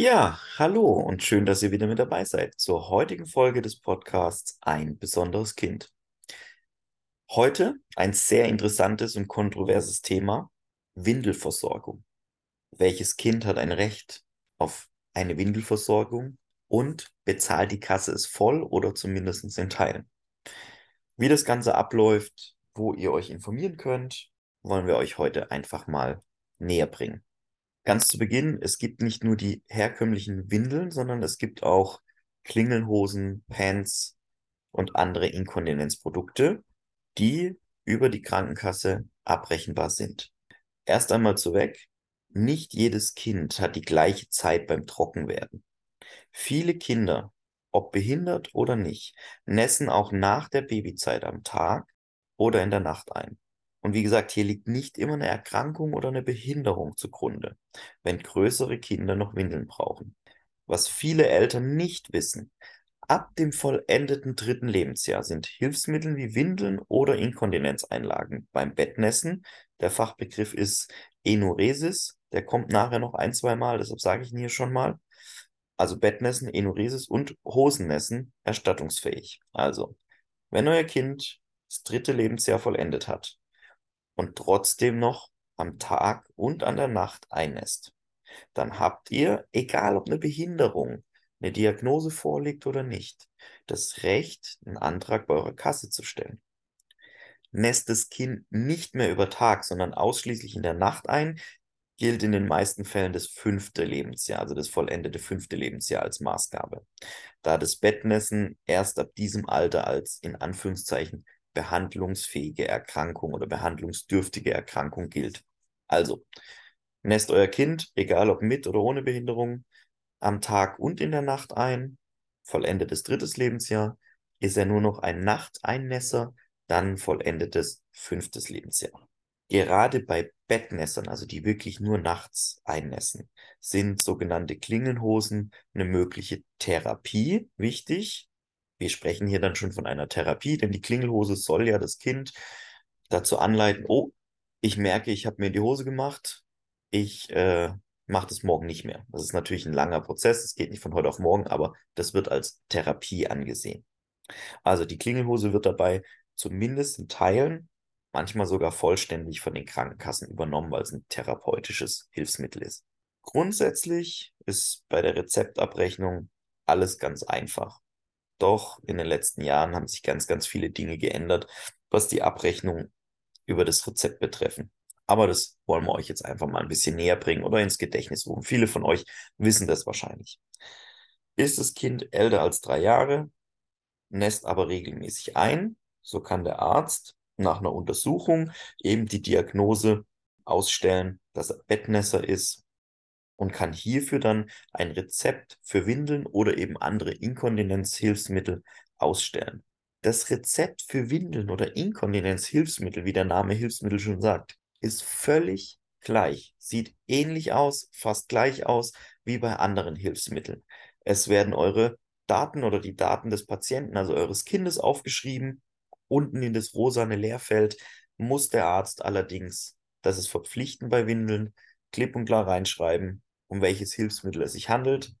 Ja, hallo und schön, dass ihr wieder mit dabei seid zur heutigen Folge des Podcasts Ein besonderes Kind. Heute ein sehr interessantes und kontroverses Thema, Windelversorgung. Welches Kind hat ein Recht auf eine Windelversorgung und bezahlt die Kasse es voll oder zumindest in Teilen? Wie das Ganze abläuft, wo ihr euch informieren könnt, wollen wir euch heute einfach mal näher bringen. Ganz zu Beginn, es gibt nicht nur die herkömmlichen Windeln, sondern es gibt auch Klingelhosen, Pants und andere Inkontinenzprodukte, die über die Krankenkasse abrechenbar sind. Erst einmal zu weg, nicht jedes Kind hat die gleiche Zeit beim Trockenwerden. Viele Kinder, ob behindert oder nicht, nässen auch nach der Babyzeit am Tag oder in der Nacht ein. Und wie gesagt, hier liegt nicht immer eine Erkrankung oder eine Behinderung zugrunde, wenn größere Kinder noch Windeln brauchen. Was viele Eltern nicht wissen, ab dem vollendeten dritten Lebensjahr sind Hilfsmittel wie Windeln oder Inkontinenzeinlagen beim Bettnässen, der Fachbegriff ist Enuresis, der kommt nachher noch ein, zwei Mal, deshalb sage ich ihn hier schon mal. Also Bettnässen, Enuresis und Hosennässen erstattungsfähig. Also, wenn euer Kind das dritte Lebensjahr vollendet hat, und trotzdem noch am Tag und an der Nacht einnässt, dann habt ihr, egal ob eine Behinderung, eine Diagnose vorliegt oder nicht, das Recht, einen Antrag bei eurer Kasse zu stellen. Nässt das Kind nicht mehr über Tag, sondern ausschließlich in der Nacht ein, gilt in den meisten Fällen das fünfte Lebensjahr, also das vollendete fünfte Lebensjahr als Maßgabe. Da das Bettnässen erst ab diesem Alter als in Anführungszeichen behandlungsfähige Erkrankung oder behandlungsdürftige Erkrankung gilt. Also, nässt euer Kind, egal ob mit oder ohne Behinderung, am Tag und in der Nacht ein, vollendetes drittes Lebensjahr, ist er nur noch ein Nachteinnässer, dann vollendetes fünftes Lebensjahr. Gerade bei Bettnässern, also die wirklich nur nachts einnässen, sind sogenannte Klingenhosen eine mögliche Therapie wichtig, wir sprechen hier dann schon von einer Therapie, denn die Klingelhose soll ja das Kind dazu anleiten, oh, ich merke, ich habe mir die Hose gemacht, ich äh, mache das morgen nicht mehr. Das ist natürlich ein langer Prozess, es geht nicht von heute auf morgen, aber das wird als Therapie angesehen. Also die Klingelhose wird dabei zumindest in Teilen, manchmal sogar vollständig von den Krankenkassen übernommen, weil es ein therapeutisches Hilfsmittel ist. Grundsätzlich ist bei der Rezeptabrechnung alles ganz einfach. Doch in den letzten Jahren haben sich ganz, ganz viele Dinge geändert, was die Abrechnung über das Rezept betreffen. Aber das wollen wir euch jetzt einfach mal ein bisschen näher bringen oder ins Gedächtnis rufen. Viele von euch wissen das wahrscheinlich. Ist das Kind älter als drei Jahre, nässt aber regelmäßig ein, so kann der Arzt nach einer Untersuchung eben die Diagnose ausstellen, dass er Bettnässer ist und kann hierfür dann ein Rezept für Windeln oder eben andere Inkontinenzhilfsmittel ausstellen. Das Rezept für Windeln oder Inkontinenzhilfsmittel, wie der Name Hilfsmittel schon sagt, ist völlig gleich, sieht ähnlich aus, fast gleich aus wie bei anderen Hilfsmitteln. Es werden eure Daten oder die Daten des Patienten, also eures Kindes, aufgeschrieben. Unten in das rosane Leerfeld muss der Arzt allerdings, das ist verpflichtend bei Windeln, klipp und klar reinschreiben, um welches Hilfsmittel es sich handelt.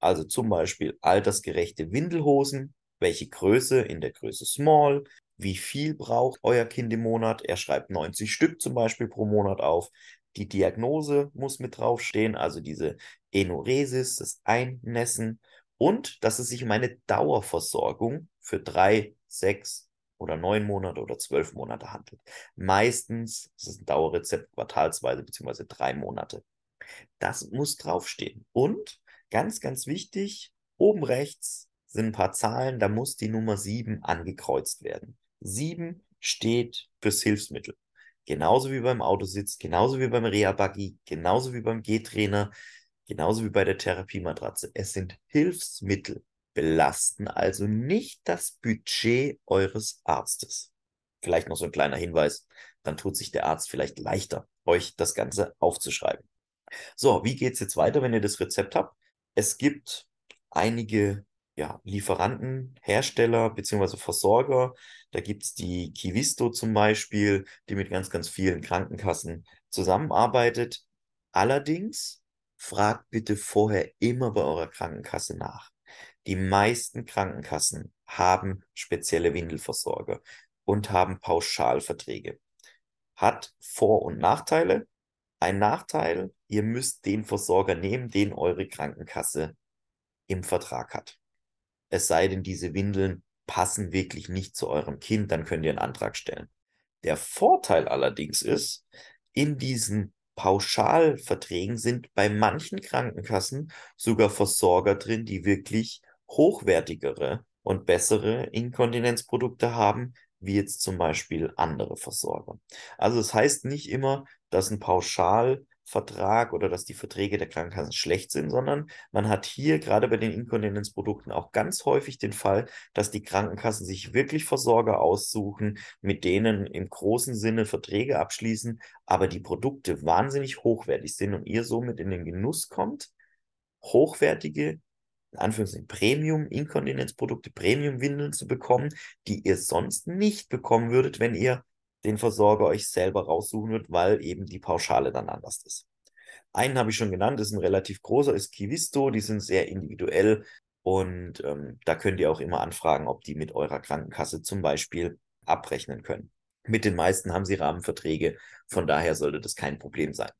Also zum Beispiel altersgerechte Windelhosen, welche Größe in der Größe Small, wie viel braucht euer Kind im Monat. Er schreibt 90 Stück zum Beispiel pro Monat auf. Die Diagnose muss mit draufstehen, also diese Enuresis, das Einnässen und dass es sich um eine Dauerversorgung für drei, sechs oder neun Monate oder zwölf Monate handelt. Meistens ist es ein Dauerrezept quartalsweise bzw. drei Monate. Das muss draufstehen. Und ganz, ganz wichtig, oben rechts sind ein paar Zahlen, da muss die Nummer 7 angekreuzt werden. 7 steht fürs Hilfsmittel. Genauso wie beim Autositz, genauso wie beim Reha-Buggy, genauso wie beim G-Trainer, genauso wie bei der Therapiematratze. Es sind Hilfsmittel, belasten also nicht das Budget eures Arztes. Vielleicht noch so ein kleiner Hinweis, dann tut sich der Arzt vielleicht leichter, euch das Ganze aufzuschreiben. So, wie geht es jetzt weiter, wenn ihr das Rezept habt? Es gibt einige ja, Lieferanten, Hersteller bzw. Versorger. Da gibt es die Kivisto zum Beispiel, die mit ganz, ganz vielen Krankenkassen zusammenarbeitet. Allerdings fragt bitte vorher immer bei eurer Krankenkasse nach. Die meisten Krankenkassen haben spezielle Windelversorger und haben Pauschalverträge. Hat Vor- und Nachteile. Ein Nachteil, ihr müsst den Versorger nehmen, den eure Krankenkasse im Vertrag hat. Es sei denn, diese Windeln passen wirklich nicht zu eurem Kind, dann könnt ihr einen Antrag stellen. Der Vorteil allerdings ist, in diesen Pauschalverträgen sind bei manchen Krankenkassen sogar Versorger drin, die wirklich hochwertigere und bessere Inkontinenzprodukte haben, wie jetzt zum Beispiel andere Versorger. Also es das heißt nicht immer, dass ein Pauschal Vertrag oder dass die Verträge der Krankenkassen schlecht sind, sondern man hat hier gerade bei den Inkontinenzprodukten auch ganz häufig den Fall, dass die Krankenkassen sich wirklich Versorger aussuchen, mit denen im großen Sinne Verträge abschließen, aber die Produkte wahnsinnig hochwertig sind und ihr somit in den Genuss kommt, hochwertige in Anführungszeichen Premium-Inkontinenzprodukte, Premium-Windeln zu bekommen, die ihr sonst nicht bekommen würdet, wenn ihr den Versorger euch selber raussuchen wird, weil eben die Pauschale dann anders ist. Einen habe ich schon genannt, ist ein relativ großer, ist Kivisto, die sind sehr individuell und ähm, da könnt ihr auch immer anfragen, ob die mit eurer Krankenkasse zum Beispiel abrechnen können. Mit den meisten haben sie Rahmenverträge, von daher sollte das kein Problem sein.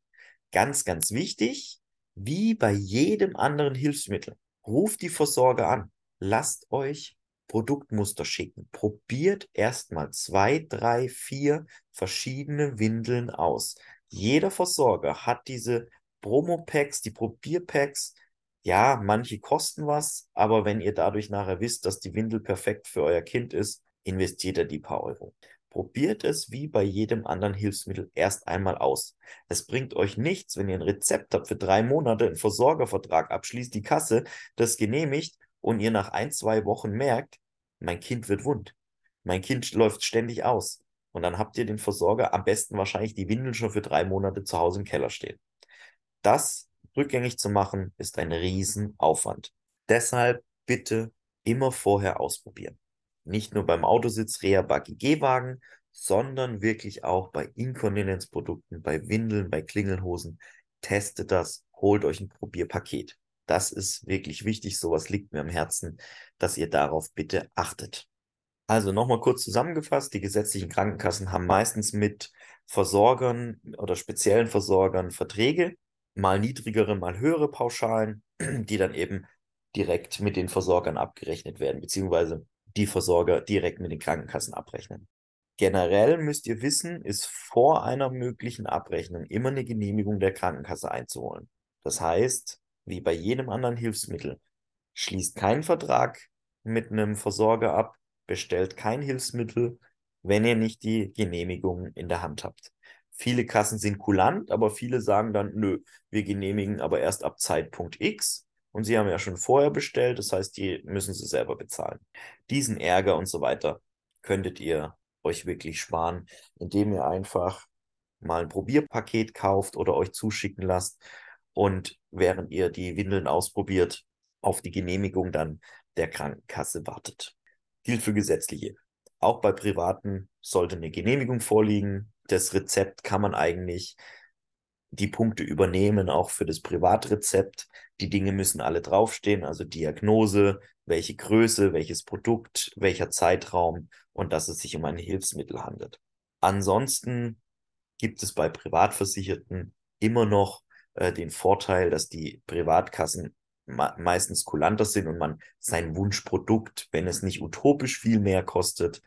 Ganz, ganz wichtig, wie bei jedem anderen Hilfsmittel, ruft die Versorger an, lasst euch Produktmuster schicken. Probiert erstmal zwei, drei, vier verschiedene Windeln aus. Jeder Versorger hat diese Promo-Packs, die Probierpacks. Ja, manche kosten was, aber wenn ihr dadurch nachher wisst, dass die Windel perfekt für euer Kind ist, investiert ihr die paar Euro. Probiert es wie bei jedem anderen Hilfsmittel erst einmal aus. Es bringt euch nichts, wenn ihr ein Rezept habt für drei Monate, einen Versorgervertrag abschließt, die Kasse das genehmigt und ihr nach ein, zwei Wochen merkt, mein Kind wird wund. Mein Kind läuft ständig aus. Und dann habt ihr den Versorger am besten wahrscheinlich die Windeln schon für drei Monate zu Hause im Keller stehen. Das rückgängig zu machen, ist ein Riesenaufwand. Deshalb bitte immer vorher ausprobieren. Nicht nur beim Autositz, Reha, Buggy, Gehwagen, sondern wirklich auch bei Inkontinenzprodukten, bei Windeln, bei Klingelhosen. Testet das, holt euch ein Probierpaket. Das ist wirklich wichtig. Sowas liegt mir am Herzen, dass ihr darauf bitte achtet. Also nochmal kurz zusammengefasst. Die gesetzlichen Krankenkassen haben meistens mit Versorgern oder speziellen Versorgern Verträge, mal niedrigere, mal höhere Pauschalen, die dann eben direkt mit den Versorgern abgerechnet werden, beziehungsweise die Versorger direkt mit den Krankenkassen abrechnen. Generell müsst ihr wissen, ist vor einer möglichen Abrechnung immer eine Genehmigung der Krankenkasse einzuholen. Das heißt, wie bei jedem anderen Hilfsmittel. Schließt keinen Vertrag mit einem Versorger ab, bestellt kein Hilfsmittel, wenn ihr nicht die Genehmigung in der Hand habt. Viele Kassen sind kulant, aber viele sagen dann, nö, wir genehmigen aber erst ab Zeitpunkt X. Und sie haben ja schon vorher bestellt, das heißt, die müssen sie selber bezahlen. Diesen Ärger und so weiter könntet ihr euch wirklich sparen, indem ihr einfach mal ein Probierpaket kauft oder euch zuschicken lasst und während ihr die Windeln ausprobiert, auf die Genehmigung dann der Krankenkasse wartet. Gilt für gesetzliche. Auch bei privaten sollte eine Genehmigung vorliegen. Das Rezept kann man eigentlich die Punkte übernehmen, auch für das Privatrezept. Die Dinge müssen alle draufstehen, also Diagnose, welche Größe, welches Produkt, welcher Zeitraum und dass es sich um ein Hilfsmittel handelt. Ansonsten gibt es bei Privatversicherten immer noch äh, den Vorteil, dass die Privatkassen meistens kulanter sind und man sein Wunschprodukt, wenn es nicht utopisch viel mehr kostet,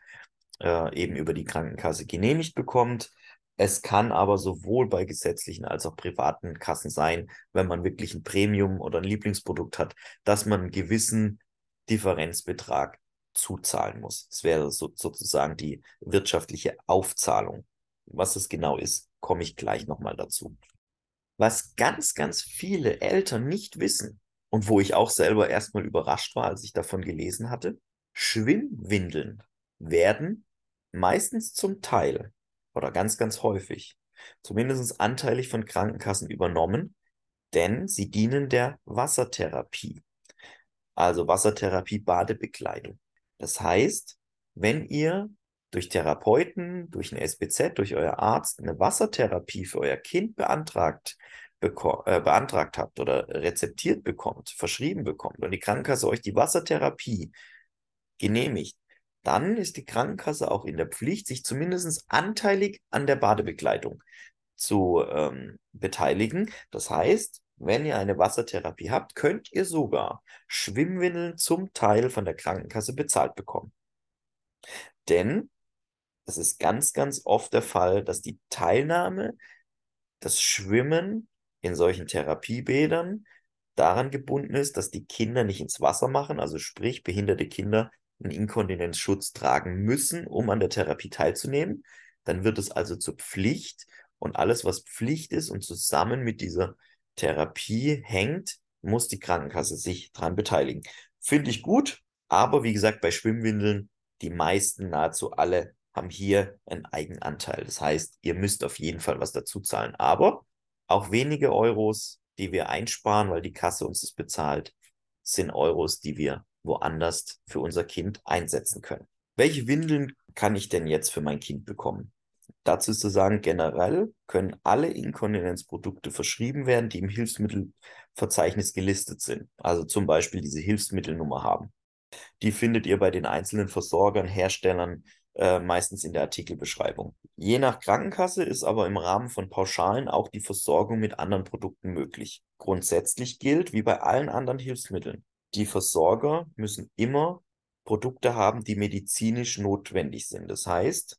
äh, eben über die Krankenkasse genehmigt bekommt. Es kann aber sowohl bei gesetzlichen als auch privaten Kassen sein, wenn man wirklich ein Premium oder ein Lieblingsprodukt hat, dass man einen gewissen Differenzbetrag zuzahlen muss. Das wäre so, sozusagen die wirtschaftliche Aufzahlung. Was es genau ist, komme ich gleich nochmal dazu. Was ganz, ganz viele Eltern nicht wissen und wo ich auch selber erstmal überrascht war, als ich davon gelesen hatte, Schwimmwindeln werden meistens zum Teil oder ganz, ganz häufig zumindest anteilig von Krankenkassen übernommen, denn sie dienen der Wassertherapie. Also Wassertherapie, Badebekleidung. Das heißt, wenn ihr durch Therapeuten, durch ein SBZ, durch euer Arzt eine Wassertherapie für euer Kind beantragt, äh, beantragt habt oder rezeptiert bekommt, verschrieben bekommt und die Krankenkasse euch die Wassertherapie genehmigt, dann ist die Krankenkasse auch in der Pflicht, sich zumindest anteilig an der Badebekleidung zu ähm, beteiligen. Das heißt, wenn ihr eine Wassertherapie habt, könnt ihr sogar Schwimmwindeln zum Teil von der Krankenkasse bezahlt bekommen. Denn es ist ganz, ganz oft der Fall, dass die Teilnahme, das Schwimmen in solchen Therapiebädern daran gebunden ist, dass die Kinder nicht ins Wasser machen, also sprich behinderte Kinder einen Inkontinenzschutz tragen müssen, um an der Therapie teilzunehmen. Dann wird es also zur Pflicht und alles, was Pflicht ist und zusammen mit dieser Therapie hängt, muss die Krankenkasse sich daran beteiligen. Finde ich gut, aber wie gesagt, bei Schwimmwindeln, die meisten, nahezu alle, haben hier einen Eigenanteil. Das heißt, ihr müsst auf jeden Fall was dazu zahlen. Aber auch wenige Euros, die wir einsparen, weil die Kasse uns das bezahlt, sind Euros, die wir woanders für unser Kind einsetzen können. Welche Windeln kann ich denn jetzt für mein Kind bekommen? Dazu ist zu sagen, generell können alle Inkontinenzprodukte verschrieben werden, die im Hilfsmittelverzeichnis gelistet sind. Also zum Beispiel diese Hilfsmittelnummer haben. Die findet ihr bei den einzelnen Versorgern, Herstellern äh, meistens in der Artikelbeschreibung. Je nach Krankenkasse ist aber im Rahmen von Pauschalen auch die Versorgung mit anderen Produkten möglich. Grundsätzlich gilt, wie bei allen anderen Hilfsmitteln, die Versorger müssen immer Produkte haben, die medizinisch notwendig sind. Das heißt,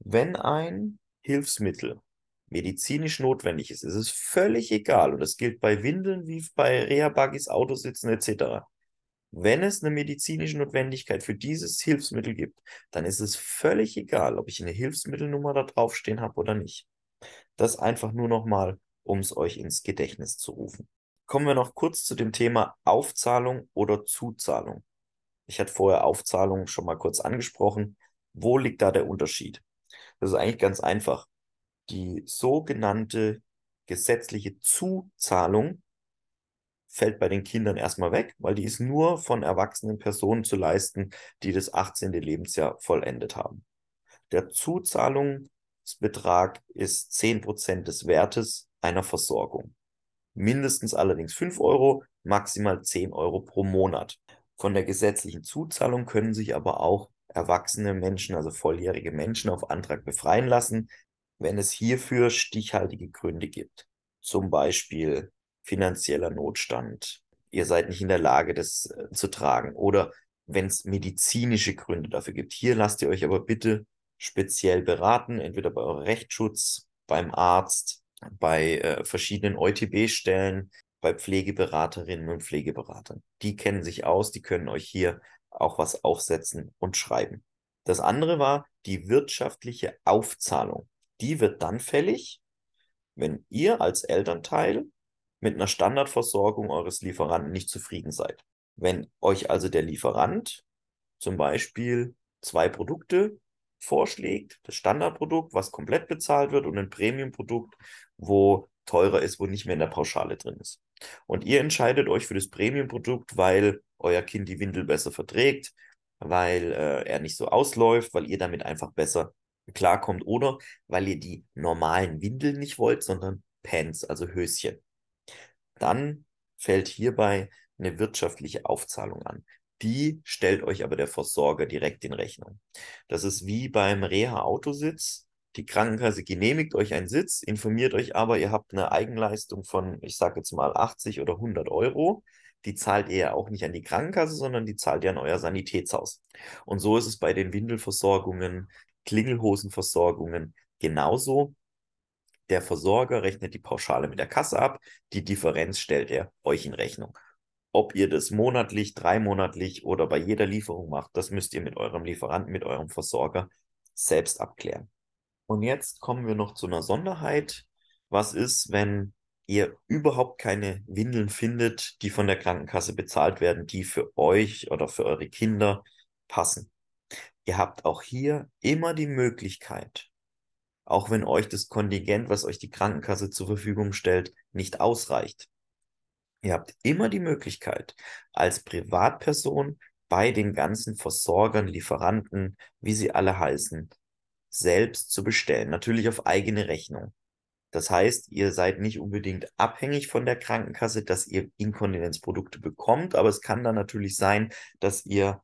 wenn ein Hilfsmittel medizinisch notwendig ist, ist es völlig egal, und das gilt bei Windeln wie bei Reha-Buggies, Autositzen etc. Wenn es eine medizinische Notwendigkeit für dieses Hilfsmittel gibt, dann ist es völlig egal, ob ich eine Hilfsmittelnummer da draufstehen habe oder nicht. Das einfach nur nochmal, um es euch ins Gedächtnis zu rufen. Kommen wir noch kurz zu dem Thema Aufzahlung oder Zuzahlung. Ich hatte vorher Aufzahlung schon mal kurz angesprochen. Wo liegt da der Unterschied? Das ist eigentlich ganz einfach. Die sogenannte gesetzliche Zuzahlung fällt bei den Kindern erstmal weg, weil die ist nur von erwachsenen Personen zu leisten, die das 18. Lebensjahr vollendet haben. Der Zuzahlungsbetrag ist 10% des Wertes einer Versorgung mindestens allerdings 5 Euro, maximal 10 Euro pro Monat. Von der gesetzlichen Zuzahlung können sich aber auch erwachsene Menschen, also volljährige Menschen, auf Antrag befreien lassen, wenn es hierfür stichhaltige Gründe gibt. Zum Beispiel finanzieller Notstand. Ihr seid nicht in der Lage, das äh, zu tragen. Oder wenn es medizinische Gründe dafür gibt. Hier lasst ihr euch aber bitte speziell beraten, entweder bei eurem Rechtsschutz, beim Arzt bei äh, verschiedenen EuTB-Stellen, bei Pflegeberaterinnen und Pflegeberatern. Die kennen sich aus, die können euch hier auch was aufsetzen und schreiben. Das andere war die wirtschaftliche Aufzahlung. Die wird dann fällig, wenn ihr als Elternteil mit einer Standardversorgung eures Lieferanten nicht zufrieden seid. Wenn euch also der Lieferant zum Beispiel zwei Produkte vorschlägt, das Standardprodukt, was komplett bezahlt wird und ein Premiumprodukt, wo teurer ist, wo nicht mehr in der Pauschale drin ist. Und ihr entscheidet euch für das Premium-Produkt, weil euer Kind die Windel besser verträgt, weil äh, er nicht so ausläuft, weil ihr damit einfach besser klarkommt oder weil ihr die normalen Windeln nicht wollt, sondern Pants, also Höschen. Dann fällt hierbei eine wirtschaftliche Aufzahlung an. Die stellt euch aber der Versorger direkt in Rechnung. Das ist wie beim Reha-Autositz. Die Krankenkasse genehmigt euch einen Sitz, informiert euch aber, ihr habt eine Eigenleistung von, ich sage jetzt mal 80 oder 100 Euro. Die zahlt ihr ja auch nicht an die Krankenkasse, sondern die zahlt ihr an euer Sanitätshaus. Und so ist es bei den Windelversorgungen, Klingelhosenversorgungen genauso. Der Versorger rechnet die Pauschale mit der Kasse ab, die Differenz stellt er euch in Rechnung. Ob ihr das monatlich, dreimonatlich oder bei jeder Lieferung macht, das müsst ihr mit eurem Lieferanten, mit eurem Versorger selbst abklären. Und jetzt kommen wir noch zu einer Sonderheit. Was ist, wenn ihr überhaupt keine Windeln findet, die von der Krankenkasse bezahlt werden, die für euch oder für eure Kinder passen? Ihr habt auch hier immer die Möglichkeit, auch wenn euch das Kontingent, was euch die Krankenkasse zur Verfügung stellt, nicht ausreicht. Ihr habt immer die Möglichkeit, als Privatperson bei den ganzen Versorgern, Lieferanten, wie sie alle heißen, selbst zu bestellen. Natürlich auf eigene Rechnung. Das heißt, ihr seid nicht unbedingt abhängig von der Krankenkasse, dass ihr Inkontinenzprodukte bekommt, aber es kann dann natürlich sein, dass ihr,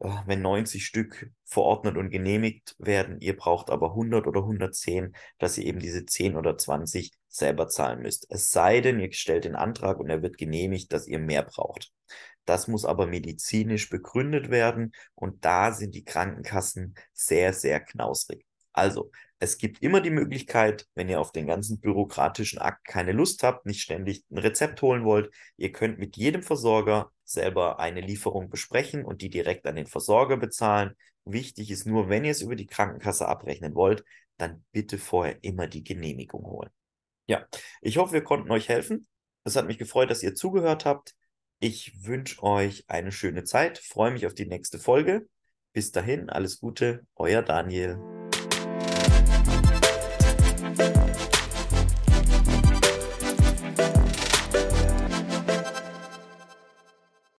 wenn 90 Stück verordnet und genehmigt werden, ihr braucht aber 100 oder 110, dass ihr eben diese 10 oder 20 selber zahlen müsst. Es sei denn, ihr stellt den Antrag und er wird genehmigt, dass ihr mehr braucht. Das muss aber medizinisch begründet werden und da sind die Krankenkassen sehr, sehr knausrig. Also, es gibt immer die Möglichkeit, wenn ihr auf den ganzen bürokratischen Akt keine Lust habt, nicht ständig ein Rezept holen wollt, ihr könnt mit jedem Versorger selber eine Lieferung besprechen und die direkt an den Versorger bezahlen. Wichtig ist nur, wenn ihr es über die Krankenkasse abrechnen wollt, dann bitte vorher immer die Genehmigung holen. Ja, ich hoffe, wir konnten euch helfen. Es hat mich gefreut, dass ihr zugehört habt. Ich wünsche euch eine schöne Zeit, freue mich auf die nächste Folge. Bis dahin, alles Gute, euer Daniel.